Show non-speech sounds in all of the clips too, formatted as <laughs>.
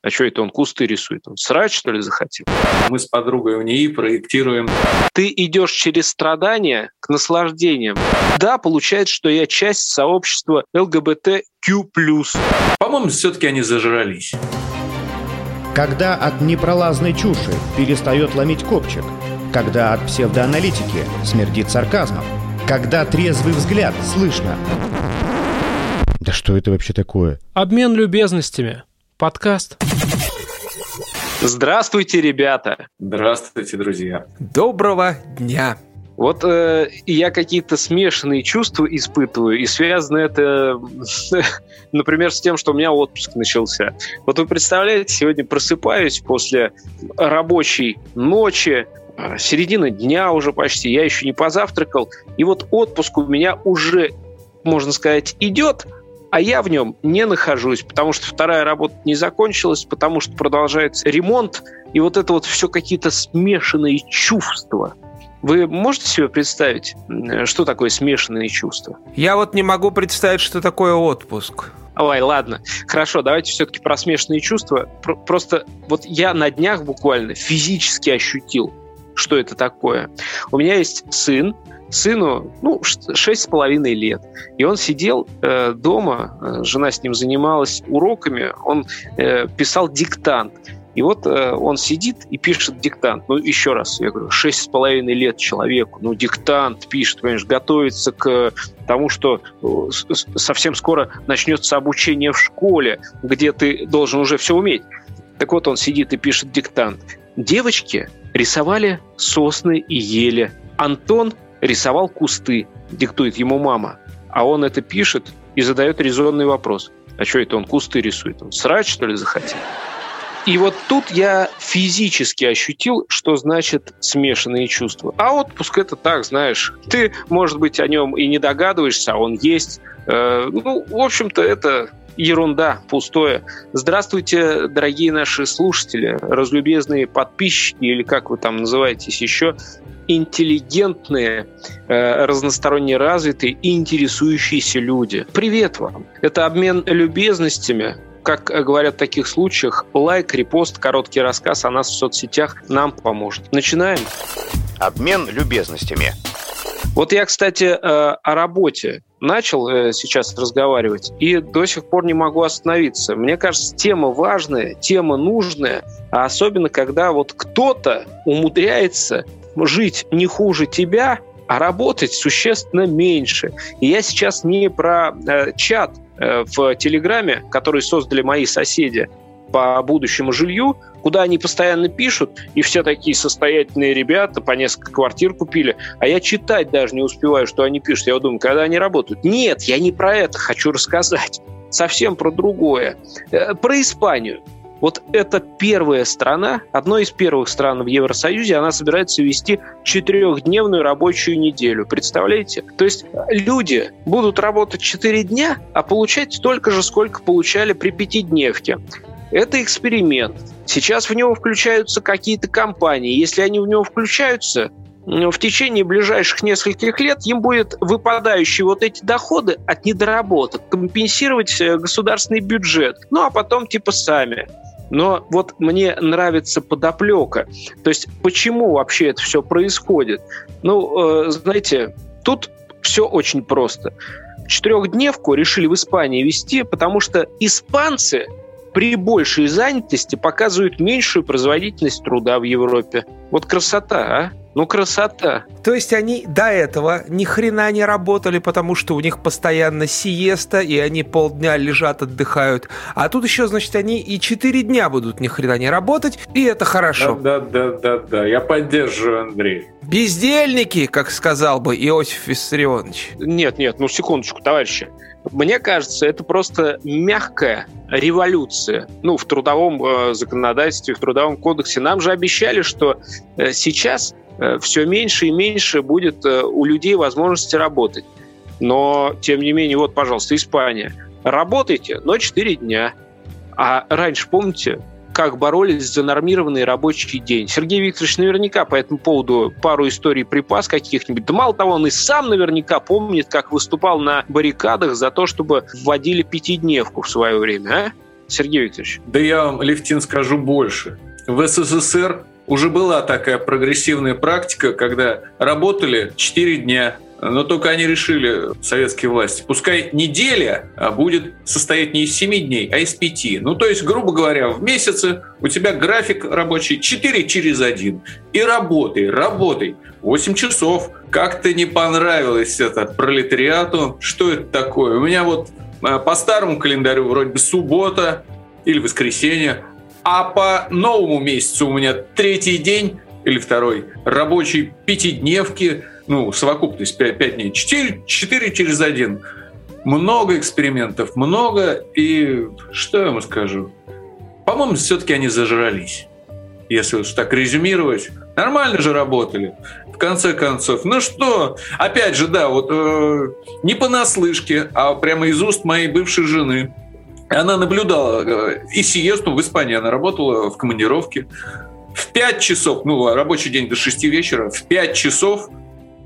А что это он кусты рисует? Он срать, что ли, захотел? Мы с подругой в НИИ проектируем. Ты идешь через страдания к наслаждениям. Да, получается, что я часть сообщества ЛГБТQ+. По-моему, все-таки они зажрались. Когда от непролазной чуши перестает ломить копчик. Когда от псевдоаналитики смердит сарказмом. Когда трезвый взгляд слышно. Да что это вообще такое? Обмен любезностями. Подкаст. Здравствуйте, ребята! Здравствуйте, друзья! Доброго дня! Вот э, я какие-то смешанные чувства испытываю, и связано это, <laughs> например, с тем, что у меня отпуск начался. Вот вы представляете, сегодня просыпаюсь после рабочей ночи, э, середина дня уже почти, я еще не позавтракал, и вот отпуск у меня уже, можно сказать, идет – а я в нем не нахожусь, потому что вторая работа не закончилась, потому что продолжается ремонт, и вот это вот все какие-то смешанные чувства. Вы можете себе представить, что такое смешанные чувства? Я вот не могу представить, что такое отпуск. Ой, ладно. Хорошо, давайте все-таки про смешанные чувства. Просто вот я на днях буквально физически ощутил, что это такое. У меня есть сын, сыну, ну, шесть с половиной лет. И он сидел э, дома, э, жена с ним занималась уроками, он э, писал диктант. И вот э, он сидит и пишет диктант. Ну, еще раз, я говорю, шесть с половиной лет человеку, ну, диктант пишет, понимаешь, готовится к тому, что э, совсем скоро начнется обучение в школе, где ты должен уже все уметь. Так вот, он сидит и пишет диктант. Девочки рисовали сосны и ели. Антон рисовал кусты, диктует ему мама. А он это пишет и задает резонный вопрос. А что это он кусты рисует? Он срать, что ли, захотел? И вот тут я физически ощутил, что значит смешанные чувства. А отпуск это так, знаешь, ты, может быть, о нем и не догадываешься, а он есть. Э, ну, в общем-то, это ерунда, пустое. Здравствуйте, дорогие наши слушатели, разлюбезные подписчики, или как вы там называетесь еще интеллигентные, э, разносторонне развитые и интересующиеся люди. Привет вам! Это обмен любезностями, как говорят в таких случаях, лайк, репост, короткий рассказ о нас в соцсетях нам поможет. Начинаем. Обмен любезностями. Вот я, кстати, э, о работе начал э, сейчас разговаривать и до сих пор не могу остановиться. Мне кажется, тема важная, тема нужная, а особенно когда вот кто-то умудряется жить не хуже тебя, а работать существенно меньше. И я сейчас не про э, чат э, в Телеграме, который создали мои соседи по будущему жилью, куда они постоянно пишут, и все такие состоятельные ребята по несколько квартир купили, а я читать даже не успеваю, что они пишут. Я думаю, когда они работают. Нет, я не про это хочу рассказать. Совсем про другое. Э, про Испанию. Вот это первая страна, одной из первых стран в Евросоюзе, она собирается вести четырехдневную рабочую неделю. Представляете? То есть люди будут работать четыре дня, а получать столько же, сколько получали при пятидневке. Это эксперимент. Сейчас в него включаются какие-то компании. Если они в него включаются, в течение ближайших нескольких лет им будет выпадающие вот эти доходы от недоработок компенсировать э, государственный бюджет. Ну, а потом типа сами. Но вот мне нравится подоплека. То есть почему вообще это все происходит? Ну, э, знаете, тут все очень просто. Четырехдневку решили в Испании вести, потому что испанцы при большей занятости показывают меньшую производительность труда в Европе. Вот красота, а? Ну, красота. То есть они до этого ни хрена не работали, потому что у них постоянно сиеста, и они полдня лежат, отдыхают. А тут еще, значит, они и четыре дня будут ни хрена не работать, и это хорошо. Да, да, да, да, да. Я поддерживаю, Андрей. Бездельники, как сказал бы Иосиф Виссарионович. Нет, нет, ну секундочку, товарищи. Мне кажется, это просто мягкая революция. Ну, в трудовом э, законодательстве, в трудовом кодексе. Нам же обещали, что сейчас Э, все меньше и меньше будет э, у людей возможности работать. Но, тем не менее, вот, пожалуйста, Испания. Работайте, но 4 дня. А раньше, помните, как боролись за нормированный рабочий день. Сергей Викторович наверняка по этому поводу пару историй припас каких-нибудь. Да мало того, он и сам наверняка помнит, как выступал на баррикадах за то, чтобы вводили пятидневку в свое время. А? Сергей Викторович? Да я вам, Левтин, скажу больше. В СССР уже была такая прогрессивная практика, когда работали 4 дня, но только они решили, советские власти, пускай неделя а будет состоять не из 7 дней, а из 5. Ну, то есть, грубо говоря, в месяце у тебя график рабочий 4 через 1. И работай, работай. 8 часов. Как-то не понравилось это пролетариату. Что это такое? У меня вот а, по старому календарю вроде бы суббота или воскресенье, а по новому месяцу у меня третий день или второй рабочий пятидневки – ну, совокупность 5, 5 дней, 4, 4 через 1. Много экспериментов, много, и что я вам скажу? По-моему, все-таки они зажрались. Если уж так резюмировать, нормально же работали. В конце концов, ну что, опять же, да, вот э, не понаслышке, а прямо из уст моей бывшей жены. Она наблюдала э, и сиесту в Испании, она работала в командировке. В 5 часов, ну, рабочий день до 6 вечера, в 5 часов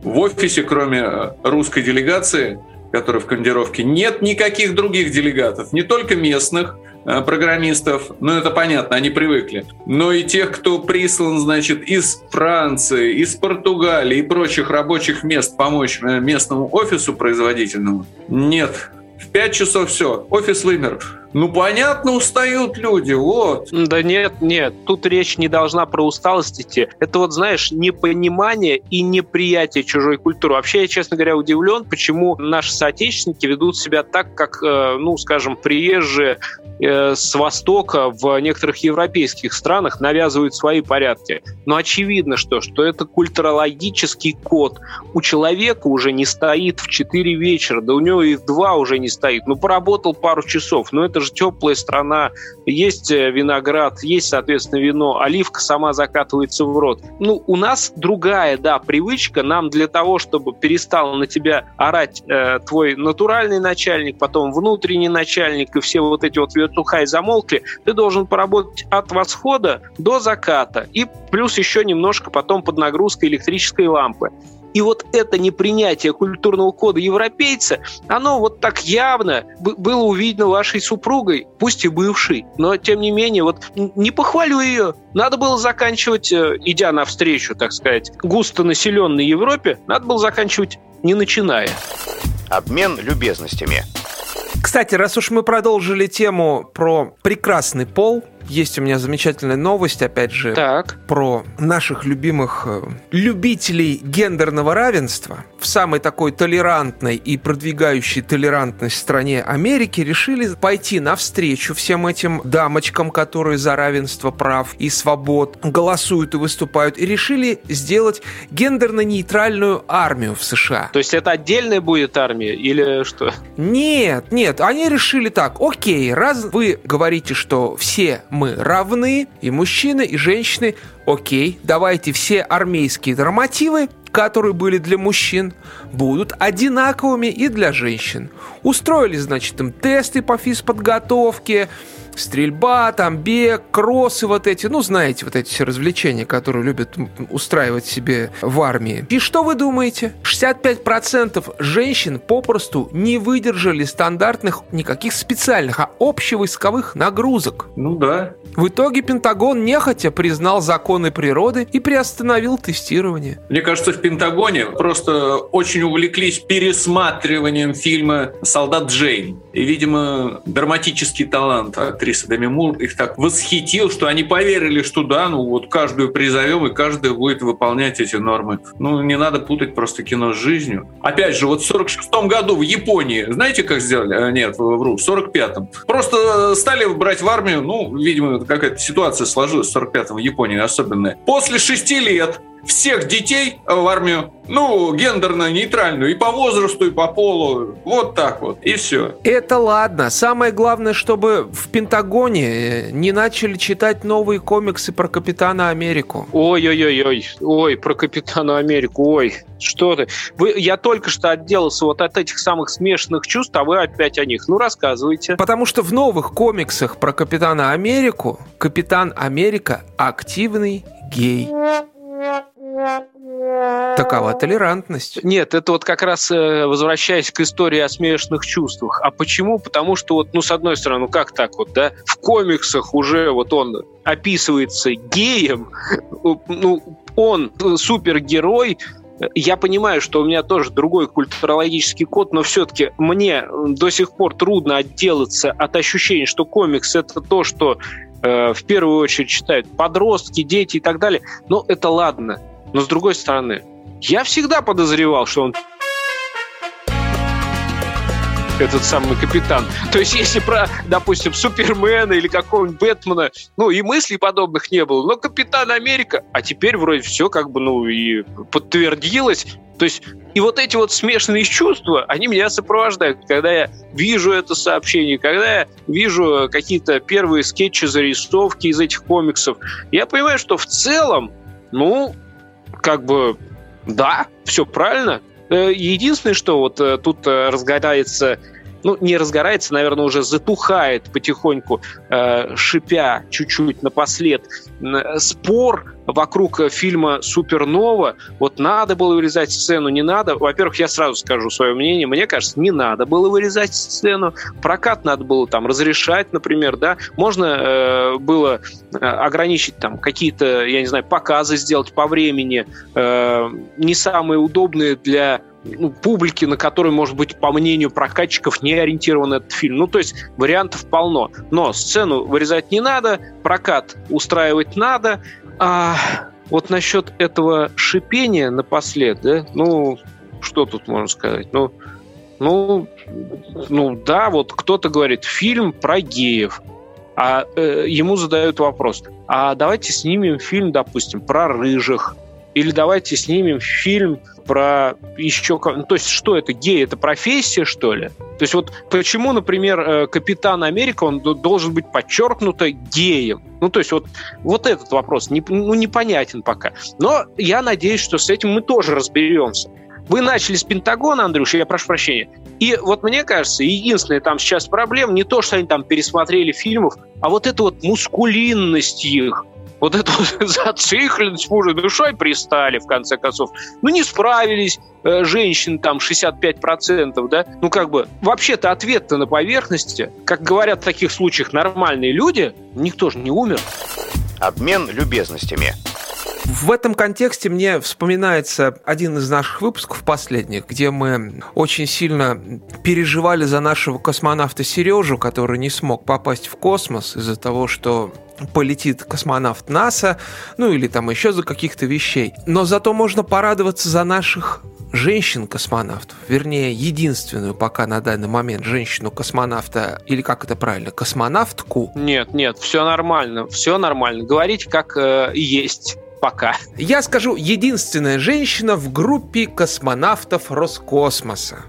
в офисе, кроме э, русской делегации, которая в командировке, нет никаких других делегатов, не только местных э, программистов, ну это понятно, они привыкли, но и тех, кто прислан, значит, из Франции, из Португалии и прочих рабочих мест помочь местному офису производительному, нет. В 5 часов все, офис вымер. Ну, понятно, устают люди, вот. Да нет, нет, тут речь не должна про усталость идти. Это вот, знаешь, непонимание и неприятие чужой культуры. Вообще, я, честно говоря, удивлен, почему наши соотечественники ведут себя так, как, э, ну, скажем, приезжие э, с Востока в некоторых европейских странах навязывают свои порядки. Но очевидно, что, что это культурологический код. У человека уже не стоит в 4 вечера, да у него и в 2 уже не стоит. Ну, поработал пару часов, но это же теплая страна, есть э, виноград, есть, соответственно, вино, оливка сама закатывается в рот. Ну, у нас другая, да, привычка. Нам для того, чтобы перестал на тебя орать э, твой натуральный начальник, потом внутренний начальник и все вот эти вот вертухай замолкли, ты должен поработать от восхода до заката. И плюс еще немножко потом под нагрузкой электрической лампы. И вот это непринятие культурного кода европейца, оно вот так явно было увидено вашей супругой, пусть и бывшей, но тем не менее, вот не похвалю ее. Надо было заканчивать, э, идя навстречу, так сказать, густонаселенной Европе, надо было заканчивать не начиная. Обмен любезностями. Кстати, раз уж мы продолжили тему про прекрасный пол, есть у меня замечательная новость, опять же, так. про наших любимых э, любителей гендерного равенства. В самой такой толерантной и продвигающей толерантность стране Америки решили пойти навстречу всем этим дамочкам, которые за равенство прав и свобод голосуют и выступают, и решили сделать гендерно-нейтральную армию в США. То есть это отдельная будет армия или что? Нет, нет, они решили так, окей, раз вы говорите, что все мы равны, и мужчины, и женщины. Окей, давайте все армейские нормативы, которые были для мужчин, будут одинаковыми и для женщин. Устроили, значит, им тесты по физподготовке, стрельба, там бег, кроссы вот эти, ну, знаете, вот эти все развлечения, которые любят устраивать себе в армии. И что вы думаете? 65% женщин попросту не выдержали стандартных никаких специальных, а общевойсковых нагрузок. Ну да. В итоге Пентагон нехотя признал законы природы и приостановил тестирование. Мне кажется, в Пентагоне просто очень увлеклись пересматриванием фильма «Солдат Джейн». И, видимо, драматический талант актрисы Деми Мур их так восхитил, что они поверили, что да, ну вот каждую призовем, и каждая будет выполнять эти нормы. Ну, не надо путать просто кино с жизнью. Опять же, вот в 46 году в Японии, знаете, как сделали? А, нет, вру, в 45-м. Просто стали брать в армию, ну, видимо, какая-то ситуация сложилась в 45-м в Японии особенная. После шести лет всех детей в армию, ну, гендерно-нейтральную, и по возрасту, и по полу. Вот так вот, и все. Это ладно. Самое главное, чтобы в Пентагоне э, не начали читать новые комиксы про Капитана Америку. Ой-ой-ой-ой, ой, про Капитана Америку, ой, что ты. Вы, я только что отделался вот от этих самых смешанных чувств, а вы опять о них. Ну, рассказывайте. Потому что в новых комиксах про Капитана Америку Капитан Америка активный гей. Такова толерантность. Нет, это вот как раз э, возвращаясь к истории о смешанных чувствах. А почему? Потому что вот, ну, с одной стороны, ну как так вот, да, в комиксах уже вот он описывается геем, ну, он супергерой, я понимаю, что у меня тоже другой культурологический код, но все-таки мне до сих пор трудно отделаться от ощущения, что комикс это то, что э, в первую очередь читают подростки, дети и так далее. Но это ладно. Но с другой стороны, я всегда подозревал, что он этот самый капитан. То есть, если про, допустим, Супермена или какого-нибудь Бэтмена, ну, и мыслей подобных не было. Но Капитан Америка, а теперь вроде все как бы, ну, и подтвердилось. То есть, и вот эти вот смешанные чувства, они меня сопровождают, когда я вижу это сообщение, когда я вижу какие-то первые скетчи, зарисовки из этих комиксов. Я понимаю, что в целом, ну, как бы, да, все правильно. Э, единственное, что вот э, тут э, разгорается ну, не разгорается, наверное, уже затухает потихоньку, э, шипя чуть-чуть напослед, спор вокруг фильма «Супернова». Вот надо было вырезать сцену, не надо. Во-первых, я сразу скажу свое мнение. Мне кажется, не надо было вырезать сцену. Прокат надо было там разрешать, например, да. Можно э, было э, ограничить там какие-то, я не знаю, показы сделать по времени, э, не самые удобные для ну, публики, на которую, может быть, по мнению прокатчиков, не ориентирован этот фильм. Ну, то есть вариантов полно. Но сцену вырезать не надо, прокат устраивать надо. А вот насчет этого шипения напослед, да, ну, что тут можно сказать? Ну, ну, ну да, вот кто-то говорит, фильм про геев. А э, ему задают вопрос, а давайте снимем фильм, допустим, про рыжих. Или давайте снимем фильм про еще... Ну, то есть что это? Гей — это профессия, что ли? То есть вот почему, например, э, Капитан Америка, он должен быть подчеркнуто геем? Ну, то есть вот, вот этот вопрос не, ну, непонятен пока. Но я надеюсь, что с этим мы тоже разберемся. Вы начали с Пентагона, Андрюша, я прошу прощения. И вот мне кажется, единственная там сейчас проблема не то, что они там пересмотрели фильмов, а вот эта вот мускулинность их вот эту <laughs> зацикленность мужа душой пристали, в конце концов. Ну, не справились э, женщин там 65%, да? Ну, как бы, вообще-то ответ-то на поверхности. Как говорят в таких случаях нормальные люди, никто же не умер. Обмен любезностями. В этом контексте мне вспоминается один из наших выпусков последних, где мы очень сильно переживали за нашего космонавта Сережу, который не смог попасть в космос из-за того, что полетит космонавт НАСА, ну или там еще за каких-то вещей. Но зато можно порадоваться за наших женщин-космонавтов, вернее, единственную пока на данный момент женщину-космонавта, или как это правильно, космонавтку? Нет, нет, все нормально, все нормально. Говорите как э, есть пока. Я скажу, единственная женщина в группе космонавтов Роскосмоса.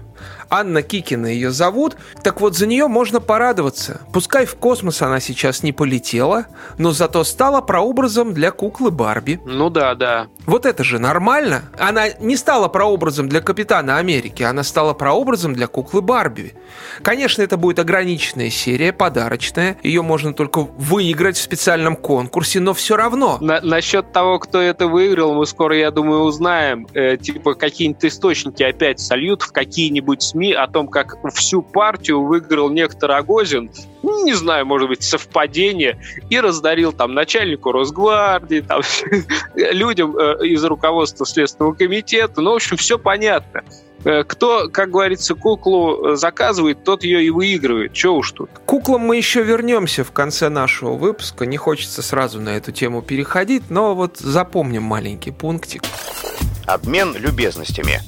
Анна Кикина ее зовут. Так вот, за нее можно порадоваться. Пускай в космос она сейчас не полетела, но зато стала прообразом для куклы Барби. Ну да, да. Вот это же нормально. Она не стала прообразом для Капитана Америки, она стала прообразом для куклы Барби. Конечно, это будет ограниченная серия, подарочная. Ее можно только выиграть в специальном конкурсе, но все равно. На насчет того, кто это выиграл, мы скоро, я думаю, узнаем. Э, типа какие-нибудь источники опять сольют в какие-нибудь СМИ о том, как всю партию выиграл некто Рогозин, ну, не знаю, может быть, совпадение, и раздарил там начальнику Росгвардии, там, <laughs> людям э, из руководства Следственного комитета. Ну, в общем, все понятно. Э, кто, как говорится, куклу заказывает, тот ее и выигрывает. Че уж тут. К куклам мы еще вернемся в конце нашего выпуска. Не хочется сразу на эту тему переходить, но вот запомним маленький пунктик. Обмен любезностями.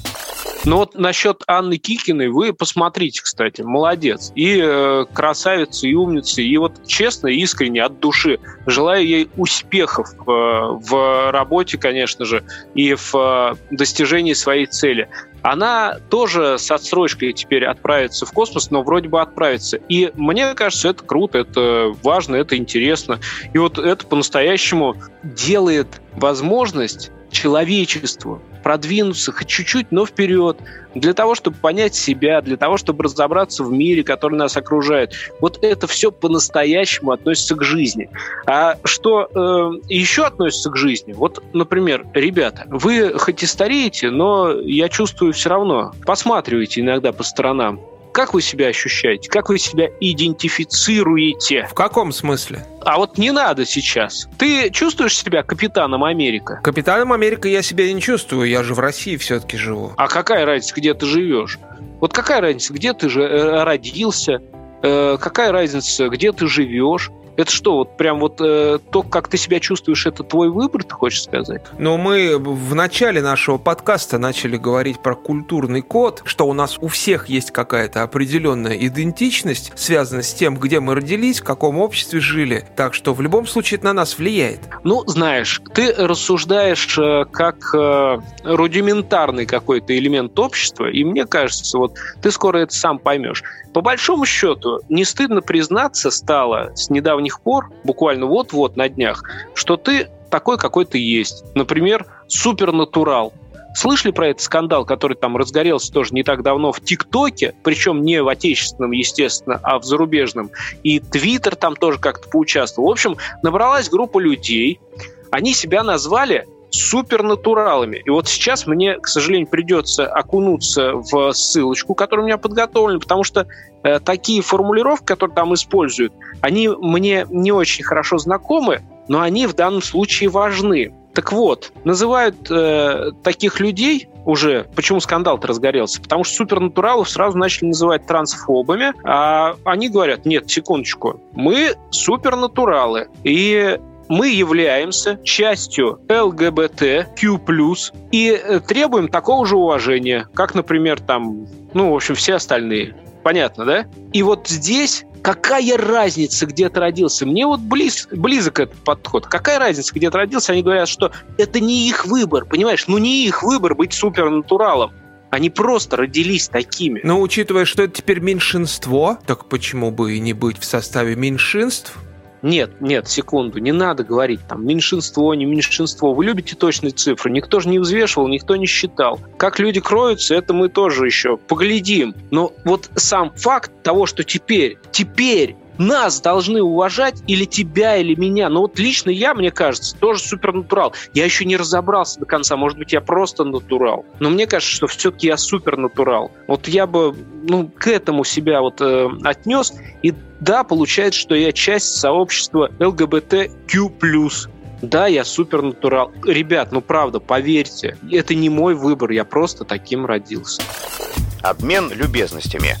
Ну вот насчет Анны Кикиной вы посмотрите, кстати, молодец. И э, красавица, и умница. И вот честно, искренне, от души желаю ей успехов э, в работе, конечно же, и в э, достижении своей цели. Она тоже с отсрочкой теперь отправится в космос, но вроде бы отправится. И мне кажется, это круто, это важно, это интересно. И вот это по-настоящему делает возможность человечеству продвинуться хоть чуть-чуть, но вперед, для того, чтобы понять себя, для того, чтобы разобраться в мире, который нас окружает. Вот это все по-настоящему относится к жизни. А что э, еще относится к жизни? Вот, например, ребята, вы хоть и стареете, но я чувствую все равно, посматриваете иногда по сторонам. Как вы себя ощущаете? Как вы себя идентифицируете? В каком смысле? А вот не надо сейчас. Ты чувствуешь себя капитаном Америка? Капитаном Америка я себя не чувствую, я же в России все-таки живу. А какая разница, где ты живешь? Вот какая разница, где ты же э, родился? Э, какая разница, где ты живешь? Это что, вот прям вот э, то, как ты себя чувствуешь, это твой выбор, ты хочешь сказать? Но мы в начале нашего подкаста начали говорить про культурный код, что у нас у всех есть какая-то определенная идентичность, связанная с тем, где мы родились, в каком обществе жили. Так что в любом случае это на нас влияет. Ну, знаешь, ты рассуждаешь э, как э, рудиментарный какой-то элемент общества, и мне кажется, вот ты скоро это сам поймешь. По большому счету, не стыдно признаться стало с недавних пор, буквально вот-вот на днях, что ты такой, какой ты есть. Например, супернатурал. Слышали про этот скандал, который там разгорелся тоже не так давно в ТикТоке, причем не в отечественном, естественно, а в зарубежном. И Твиттер там тоже как-то поучаствовал. В общем, набралась группа людей, они себя назвали супернатуралами. И вот сейчас мне, к сожалению, придется окунуться в ссылочку, которая у меня подготовлена, потому что э, такие формулировки, которые там используют, они мне не очень хорошо знакомы, но они в данном случае важны. Так вот, называют э, таких людей уже, почему скандал-то разгорелся? Потому что супернатуралов сразу начали называть трансфобами, а они говорят, нет, секундочку, мы супернатуралы, и мы являемся частью ЛГБТQ+, и э, требуем такого же уважения, как, например, там, ну, в общем, все остальные. Понятно, да? И вот здесь какая разница, где ты родился? Мне вот близ, близок этот подход. Какая разница, где ты родился? Они говорят, что это не их выбор, понимаешь? Ну, не их выбор быть супернатуралом. Они просто родились такими. Но учитывая, что это теперь меньшинство, так почему бы и не быть в составе меньшинств? Нет, нет, секунду, не надо говорить там меньшинство, не меньшинство. Вы любите точные цифры. Никто же не взвешивал, никто не считал. Как люди кроются, это мы тоже еще поглядим. Но вот сам факт того, что теперь, теперь нас должны уважать или тебя, или меня. Но вот лично я, мне кажется, тоже супернатурал. Я еще не разобрался до конца. Может быть, я просто натурал. Но мне кажется, что все-таки я супернатурал. Вот я бы ну, к этому себя вот э, отнес. И да, получается, что я часть сообщества ЛГБТQ+. Да, я супернатурал. Ребят, ну правда, поверьте, это не мой выбор, я просто таким родился. Обмен любезностями.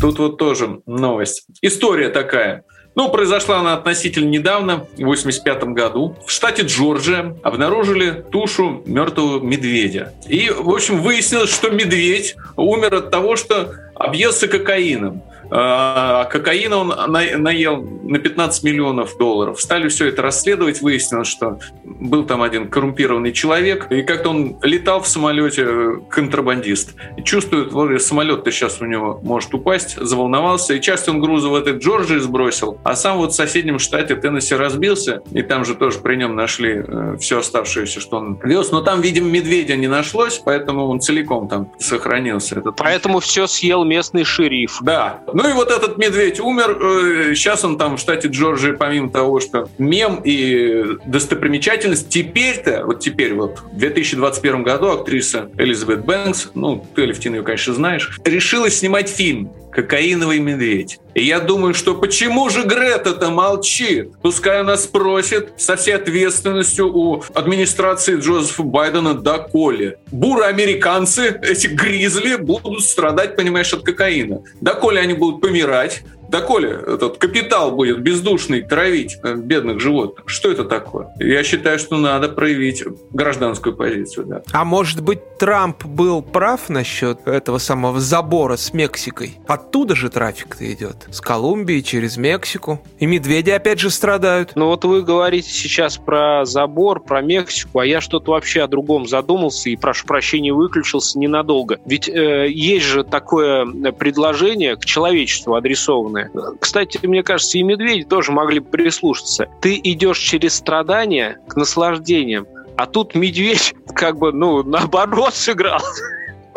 Тут вот тоже новость. История такая. Ну, произошла она относительно недавно, в 85 году. В штате Джорджия обнаружили тушу мертвого медведя. И, в общем, выяснилось, что медведь умер от того, что объелся кокаином. А, кокаина он наел на 15 миллионов долларов. Стали все это расследовать, выяснилось, что был там один коррумпированный человек, и как-то он летал в самолете э, контрабандист. И чувствует, вот самолет-то сейчас у него может упасть, заволновался, и часть он груза в этой Джорджии сбросил, а сам вот в соседнем штате Теннесси разбился, и там же тоже при нем нашли э, все оставшееся, что он вез. Но там, видимо, медведя не нашлось, поэтому он целиком там сохранился. Этот... Поэтому все съел местный шериф. Да. Ну и вот этот медведь умер. Сейчас э, он там в штате Джорджии, помимо того, что мем и достопримечательность, теперь-то, вот теперь вот, в 2021 году актриса Элизабет Бэнкс, ну, ты, Левтин, ее, конечно, знаешь, решила снимать фильм «Кокаиновый медведь». И я думаю, что почему же Грета-то молчит? Пускай она спросит со всей ответственностью у администрации Джозефа Байдена доколе. Буры-американцы, эти гризли, будут страдать, понимаешь, от кокаина. Доколе они будут помирать, доколе этот капитал будет бездушный травить э, бедных животных? Что это такое? Я считаю, что надо проявить гражданскую позицию. Да. А может быть, Трамп был прав насчет этого самого забора с Мексикой? Оттуда же трафик-то идет. С Колумбии через Мексику. И медведи опять же страдают. Ну вот вы говорите сейчас про забор, про Мексику, а я что-то вообще о другом задумался и, прошу прощения, выключился ненадолго. Ведь э, есть же такое предложение к человечеству адресованное стороны. Кстати, мне кажется, и медведи тоже могли бы прислушаться. Ты идешь через страдания к наслаждениям, а тут медведь <laughs> как бы, ну, наоборот сыграл.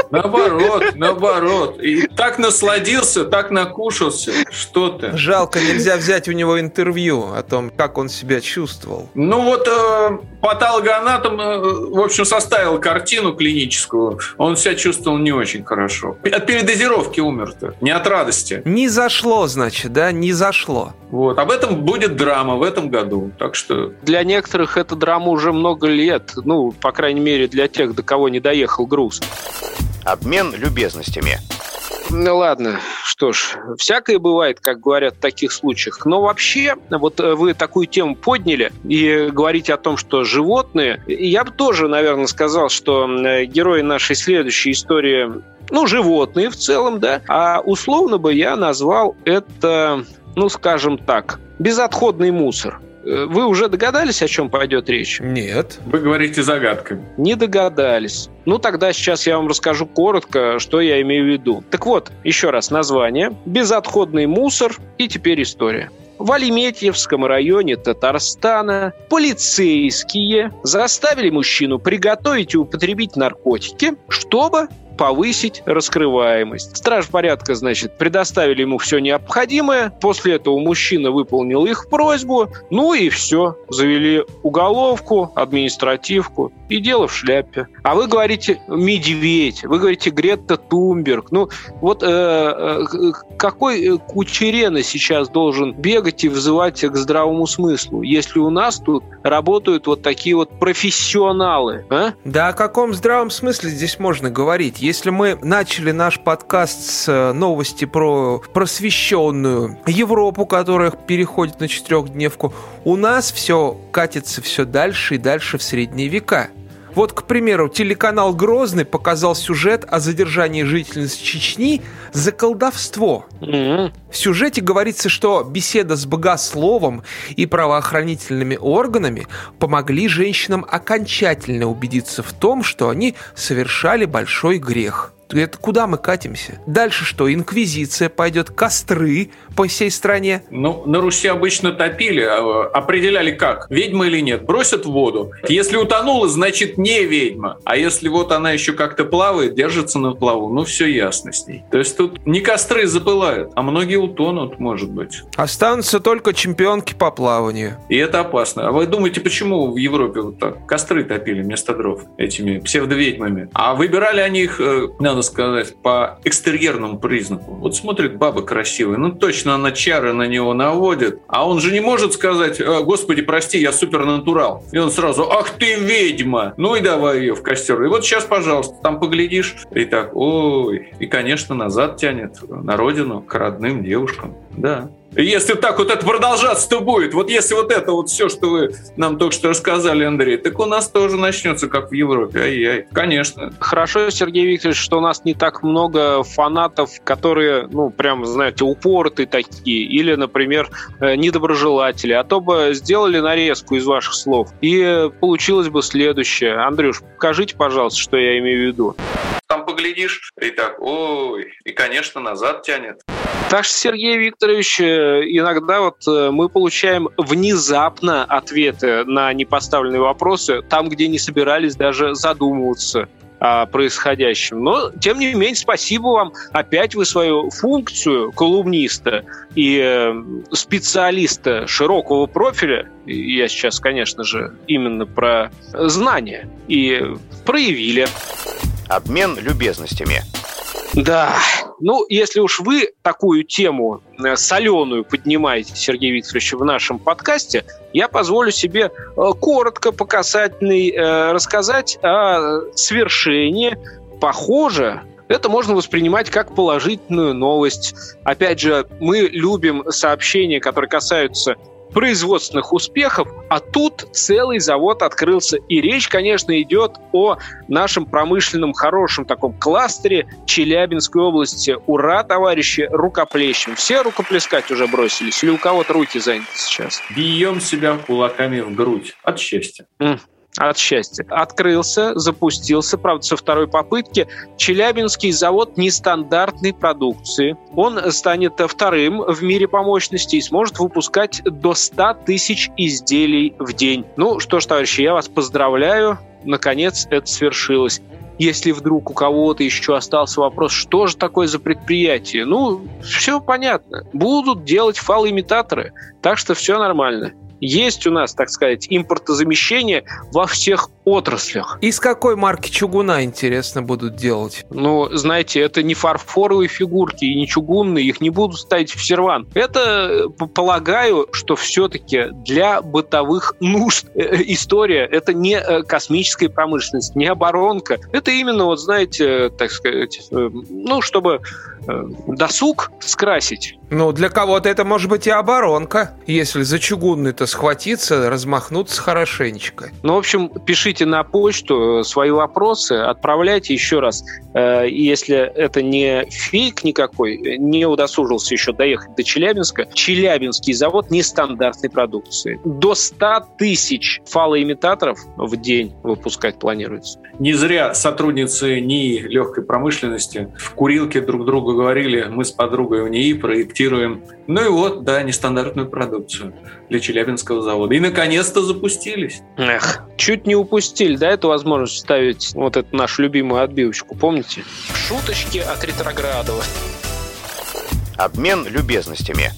Наоборот, наоборот. И так насладился, так накушался. Что ты? Жалко, нельзя взять у него интервью о том, как он себя чувствовал. Ну вот э, патологоанатом, э, в общем, составил картину клиническую. Он себя чувствовал не очень хорошо. От передозировки умер-то, не от радости. Не зашло, значит, да? Не зашло. Вот. Об этом будет драма в этом году. Так что... Для некоторых эта драма уже много лет. Ну, по крайней мере, для тех, до кого не доехал груз. Обмен любезностями. Ну ладно, что ж, всякое бывает, как говорят в таких случаях. Но вообще, вот вы такую тему подняли и говорите о том, что животные, я бы тоже, наверное, сказал, что герои нашей следующей истории, ну, животные в целом, да, а условно бы я назвал это, ну, скажем так, безотходный мусор. Вы уже догадались, о чем пойдет речь? Нет. Вы говорите загадками. Не догадались. Ну, тогда сейчас я вам расскажу коротко, что я имею в виду. Так вот, еще раз название. Безотходный мусор и теперь история. В Алиметьевском районе Татарстана полицейские заставили мужчину приготовить и употребить наркотики, чтобы повысить раскрываемость. Страж порядка, значит, предоставили ему все необходимое. После этого мужчина выполнил их просьбу. Ну и все. Завели уголовку, административку. И дело в шляпе. А вы говорите медведь, вы говорите Гретта Тумберг. Ну, вот э, э, какой кучерена сейчас должен бегать и вызывать к здравому смыслу, если у нас тут работают вот такие вот профессионалы, а? Да о каком здравом смысле здесь можно говорить? Если мы начали наш подкаст с э, новости про просвещенную Европу, которая переходит на четырехдневку, у нас все катится все дальше и дальше в средние века. Вот, к примеру, телеканал «Грозный» показал сюжет о задержании жительницы Чечни за колдовство. Mm-hmm. В сюжете говорится, что беседа с богословом и правоохранительными органами помогли женщинам окончательно убедиться в том, что они совершали большой грех. Это куда мы катимся? Дальше что? Инквизиция пойдет, костры по всей стране? Ну, на Руси обычно топили, а, определяли как, ведьма или нет. Бросят в воду. Если утонула, значит не ведьма. А если вот она еще как-то плавает, держится на плаву, ну все ясно с ней. То есть тут не костры запылают, а многие утонут, может быть. Останутся только чемпионки по плаванию. И это опасно. А вы думаете, почему в Европе вот так костры топили вместо дров этими псевдоведьмами? А выбирали они их, э, надо сказать, по экстерьерному признаку. Вот смотрит баба красивая, ну точно она чары на него наводит, а он же не может сказать, «Э, господи, прости, я супернатурал. И он сразу, ах ты ведьма, ну и давай ее в костер. И вот сейчас, пожалуйста, там поглядишь, и так, ой, и, конечно, назад тянет на родину, к родным девушкам. Да. Если так вот это продолжаться-то будет, вот если вот это вот все, что вы нам только что рассказали, Андрей, так у нас тоже начнется, как в Европе. Ай-яй, конечно. Хорошо, Сергей Викторович, что у нас не так много фанатов, которые, ну, прям, знаете, упоротые такие, или, например, э, недоброжелатели. А то бы сделали нарезку из ваших слов, и получилось бы следующее. Андрюш, покажите, пожалуйста, что я имею в виду. Там поглядишь, и так, ой, и, конечно, назад тянет. Так что, Сергей Викторович, э, иногда вот э, мы получаем внезапно ответы на непоставленные вопросы, там, где не собирались даже задумываться о происходящем. Но, тем не менее, спасибо вам. Опять вы свою функцию колумниста и э, специалиста широкого профиля, я сейчас, конечно же, именно про знания, и проявили. Обмен любезностями. Да, ну, если уж вы такую тему э, соленую поднимаете, Сергей Викторович, в нашем подкасте, я позволю себе э, коротко, показательный э, рассказать о свершении. Похоже, это можно воспринимать как положительную новость. Опять же, мы любим сообщения, которые касаются производственных успехов, а тут целый завод открылся. И речь, конечно, идет о нашем промышленном хорошем таком кластере Челябинской области. Ура, товарищи, рукоплещем. Все рукоплескать уже бросились? Или у кого-то руки заняты сейчас? Бьем себя кулаками в грудь от счастья. От счастья. Открылся, запустился, правда, со второй попытки. Челябинский завод нестандартной продукции. Он станет вторым в мире по мощности и сможет выпускать до 100 тысяч изделий в день. Ну что ж, товарищи, я вас поздравляю. Наконец это свершилось если вдруг у кого-то еще остался вопрос, что же такое за предприятие, ну, все понятно. Будут делать фалоимитаторы, так что все нормально есть у нас, так сказать, импортозамещение во всех отраслях. Из какой марки чугуна, интересно, будут делать? Ну, знаете, это не фарфоровые фигурки и не чугунные, их не будут ставить в серван. Это, полагаю, что все-таки для бытовых нужд э, история, это не э, космическая промышленность, не оборонка. Это именно, вот знаете, так сказать, э, ну, чтобы досуг скрасить. Ну, для кого-то это может быть и оборонка, если за чугунный-то схватиться, размахнуться хорошенечко. Ну, в общем, пишите на почту свои вопросы, отправляйте еще раз. Э, если это не фейк никакой, не удосужился еще доехать до Челябинска, Челябинский завод нестандартной продукции. До 100 тысяч фалоимитаторов в день выпускать планируется. Не зря сотрудницы НИИ легкой промышленности в курилке друг другу говорили, мы с подругой в НИИ проектируем ну и вот, да, нестандартную продукцию для Челябинского завода. И наконец-то запустились. Эх, чуть не упустили, да, эту возможность ставить вот эту нашу любимую отбивочку, помните? Шуточки от Ретроградова. Обмен любезностями.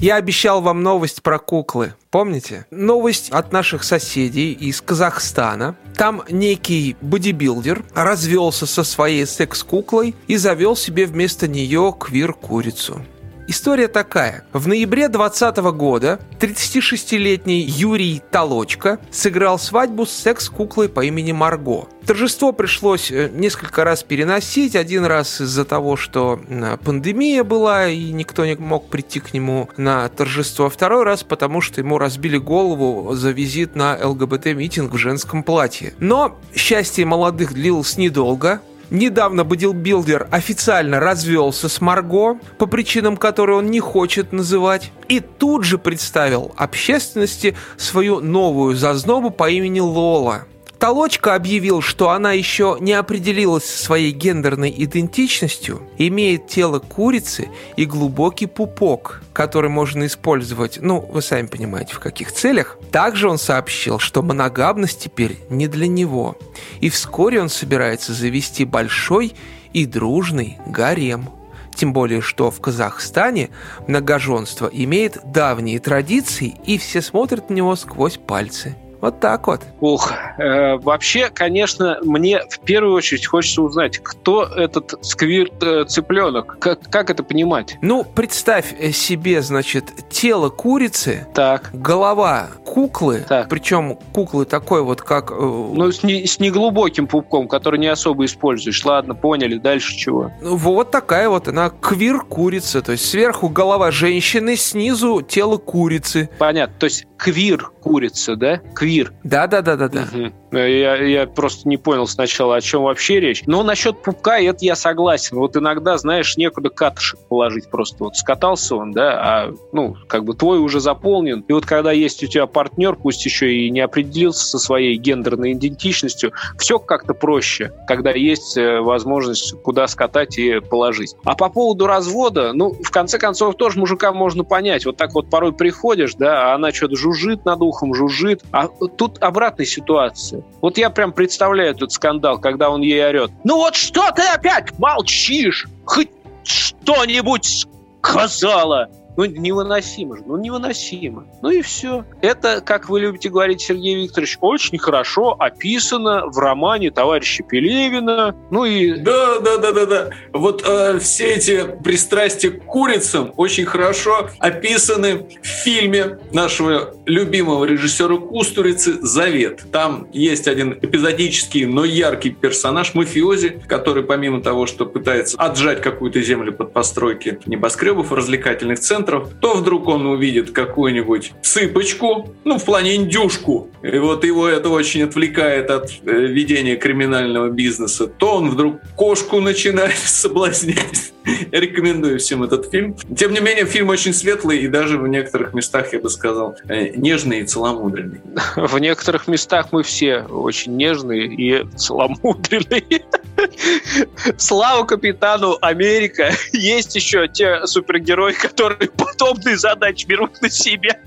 Я обещал вам новость про куклы. Помните? Новость от наших соседей из Казахстана. Там некий бодибилдер развелся со своей секс-куклой и завел себе вместо нее квир-курицу. История такая. В ноябре 2020 года 36-летний Юрий Толочка сыграл свадьбу с секс-куклой по имени Марго. Торжество пришлось э, несколько раз переносить. Один раз из-за того, что пандемия была, и никто не мог прийти к нему на торжество. Второй раз, потому что ему разбили голову за визит на ЛГБТ-митинг в женском платье. Но счастье молодых длилось недолго. Недавно бодилбилдер официально развелся с Марго по причинам, которые он не хочет называть, и тут же представил общественности свою новую зазнобу по имени Лола. Толочка объявил, что она еще не определилась со своей гендерной идентичностью, имеет тело курицы и глубокий пупок, который можно использовать, ну, вы сами понимаете, в каких целях. Также он сообщил, что моногамность теперь не для него, и вскоре он собирается завести большой и дружный гарем. Тем более, что в Казахстане многоженство имеет давние традиции, и все смотрят на него сквозь пальцы. Вот так вот. Ух, э, вообще, конечно, мне в первую очередь хочется узнать, кто этот сквирт-цыпленок, э, как, как это понимать? Ну, представь себе, значит, тело курицы, так. голова куклы, так. причем куклы такой вот, как... Э, ну, с, не, с неглубоким пупком, который не особо используешь. Ладно, поняли, дальше чего? Ну, вот такая вот она квир-курица, то есть сверху голова женщины, снизу тело курицы. Понятно, то есть квир-курица, да? Квир. Да-да-да-да-да. Угу. Я, я просто не понял сначала, о чем вообще речь. Но насчет пупка, это я согласен. Вот иногда, знаешь, некуда катышек положить просто. Вот скатался он, да, а, ну, как бы твой уже заполнен. И вот когда есть у тебя партнер, пусть еще и не определился со своей гендерной идентичностью, все как-то проще, когда есть э, возможность куда скатать и положить. А по поводу развода, ну, в конце концов, тоже мужика можно понять. Вот так вот порой приходишь, да, а она что-то жужжит над ухом, жужжит. А тут обратная ситуация. Вот я прям представляю этот скандал, когда он ей орет. Ну вот что ты опять молчишь? Хоть что-нибудь сказала. Ну, невыносимо же, ну, невыносимо. Ну и все. Это, как вы любите говорить, Сергей Викторович, очень хорошо описано в романе товарища Пелевина. Ну и... Да, да, да, да, да. Вот э, все эти пристрастия к курицам очень хорошо описаны в фильме нашего любимого режиссера Кустурицы «Завет». Там есть один эпизодический, но яркий персонаж, мафиози, который помимо того, что пытается отжать какую-то землю под постройки небоскребов, развлекательных центров, то вдруг он увидит какую-нибудь сыпочку, ну, в плане индюшку, и вот его это очень отвлекает от э, ведения криминального бизнеса, то он вдруг кошку начинает <laughs> соблазнять Рекомендую всем этот фильм. Тем не менее, фильм очень светлый и даже в некоторых местах, я бы сказал, э, нежный и целомудренный. В некоторых местах мы все очень нежные и целомудренные. <laughs> Слава капитану Америка! <laughs> Есть еще те супергерои, которые подобные задачи берут на себя.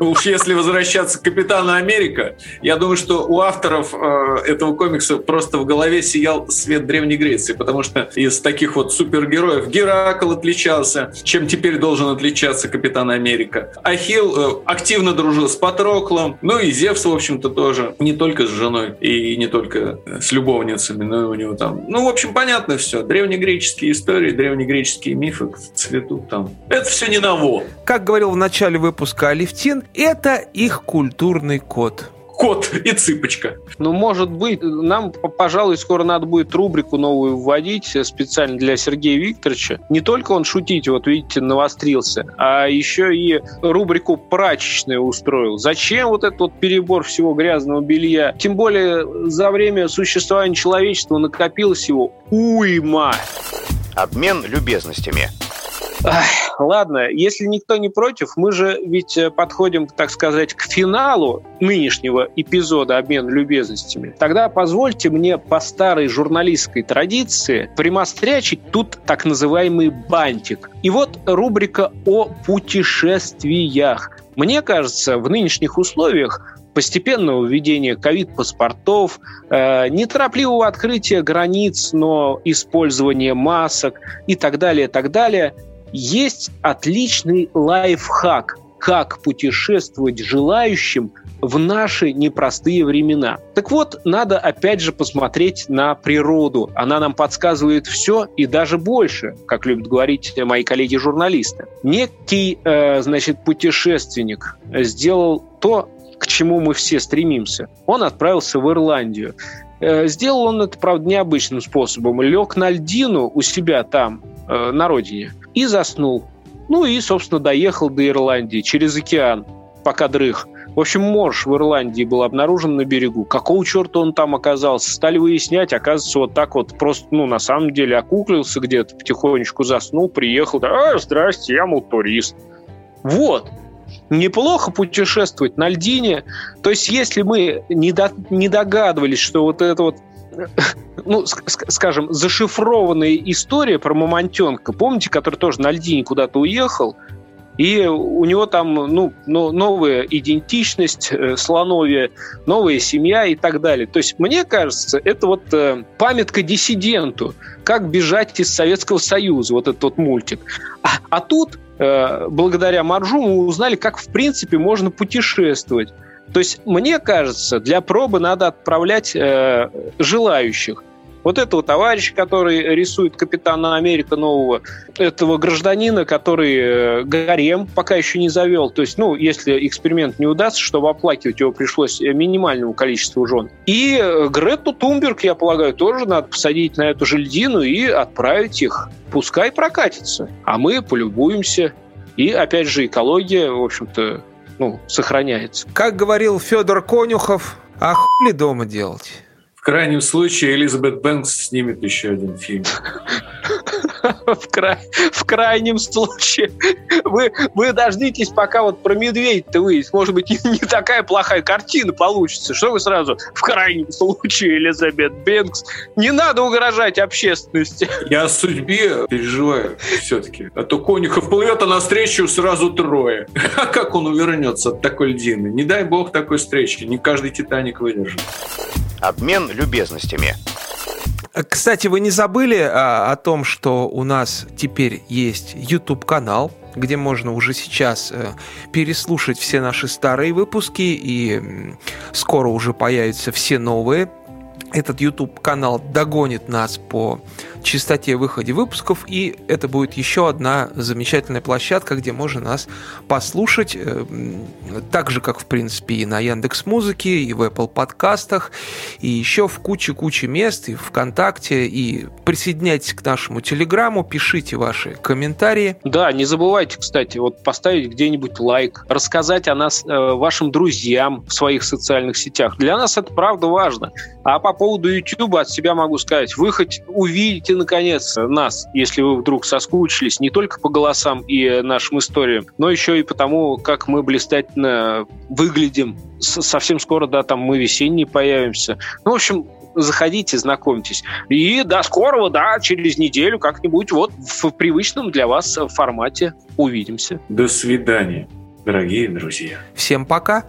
Ну уж если возвращаться к Капитану Америка, я думаю, что у авторов э, этого комикса просто в голове сиял свет Древней Греции, потому что из таких вот супергероев Геракл отличался, чем теперь должен отличаться Капитан Америка. Ахилл э, активно дружил с Патроклом, ну и Зевс, в общем-то, тоже. Не только с женой и не только с любовницами, но и у него там... Ну, в общем, понятно все. Древнегреческие истории, древнегреческие мифы цветут там. Это все не ново. Как говорил в начале выпуска Алевтин, это их культурный код кот и цыпочка. Ну, может быть, нам, пожалуй, скоро надо будет рубрику новую вводить э, специально для Сергея Викторовича. Не только он шутить, вот видите, навострился, а еще и рубрику прачечная устроил. Зачем вот этот вот перебор всего грязного белья? Тем более за время существования человечества накопилось его уйма. Обмен любезностями. Ах, ладно, если никто не против, мы же ведь э, подходим, так сказать, к финалу нынешнего эпизода обмена любезностями. Тогда позвольте мне по старой журналистской традиции примострячить тут так называемый бантик. И вот рубрика о путешествиях. Мне кажется, в нынешних условиях постепенного введения ковид-паспортов, э, неторопливого открытия границ, но использования масок и так далее, так далее – есть отличный лайфхак, как путешествовать желающим в наши непростые времена. Так вот, надо опять же посмотреть на природу. Она нам подсказывает все и даже больше, как любят говорить мои коллеги-журналисты. Некий, э, значит, путешественник сделал то, к чему мы все стремимся. Он отправился в Ирландию. Э, сделал он это, правда, необычным способом. Лег на льдину у себя там, э, на родине, и заснул. Ну и, собственно, доехал до Ирландии через океан, пока дрых. В общем, морж в Ирландии был обнаружен на берегу. Какого черта он там оказался? Стали выяснять, оказывается, вот так вот просто, ну, на самом деле, окуклился где-то, потихонечку заснул, приехал. А, здрасте, я, мол, турист. Вот. Неплохо путешествовать на льдине. То есть, если мы не, до, не догадывались, что вот это вот ну, скажем, зашифрованная история про Мамонтенка, помните, который тоже на льдине куда-то уехал, и у него там ну, новая идентичность, э, слоновья, новая семья и так далее. То есть, мне кажется, это вот э, памятка диссиденту, как бежать из Советского Союза, вот этот вот мультик. А, а тут, э, благодаря Маржу, мы узнали, как в принципе можно путешествовать. То есть, мне кажется, для пробы надо отправлять э, желающих. Вот этого товарища, который рисует Капитана Америка нового, этого гражданина, который э, гарем пока еще не завел. То есть, ну, если эксперимент не удастся, чтобы оплакивать его пришлось минимальному количеству жен. И э, Грету Тумберг, я полагаю, тоже надо посадить на эту же льдину и отправить их. Пускай прокатится. А мы полюбуемся. И, опять же, экология, в общем-то, ну, сохраняется. Как говорил Федор Конюхов, а хули дома делать? В крайнем случае Элизабет Бэнкс снимет еще один фильм. в, край, в крайнем случае. Вы, вы дождитесь, пока вот про медведь-то выяснится. Может быть, не такая плохая картина получится. Что вы сразу в крайнем случае, Элизабет Бенкс? Не надо угрожать общественности. Я о судьбе переживаю все-таки. А то Конюхов плывет, а навстречу сразу трое. А как он увернется от такой льдины? Не дай бог такой встречи. Не каждый Титаник выдержит. Обмен любезностями. Кстати, вы не забыли а, о том, что у нас теперь есть YouTube-канал, где можно уже сейчас э, переслушать все наши старые выпуски, и скоро уже появятся все новые. Этот YouTube-канал догонит нас по частоте выхода выпусков, и это будет еще одна замечательная площадка, где можно нас послушать, э, так же, как, в принципе, и на Яндекс Музыке, и в Apple подкастах, и еще в куче-куче мест, и ВКонтакте, и присоединяйтесь к нашему Телеграму, пишите ваши комментарии. Да, не забывайте, кстати, вот поставить где-нибудь лайк, рассказать о нас э, вашим друзьям в своих социальных сетях. Для нас это правда важно. А по поводу YouTube от себя могу сказать, вы хоть увидите Узнаете, наконец, нас, если вы вдруг соскучились не только по голосам и нашим историям, но еще и потому, как мы блистательно выглядим. Совсем скоро, да, там мы весенние появимся. Ну, в общем, заходите, знакомьтесь. И до скорого, да, через неделю как-нибудь вот в привычном для вас формате увидимся. До свидания, дорогие друзья. Всем пока.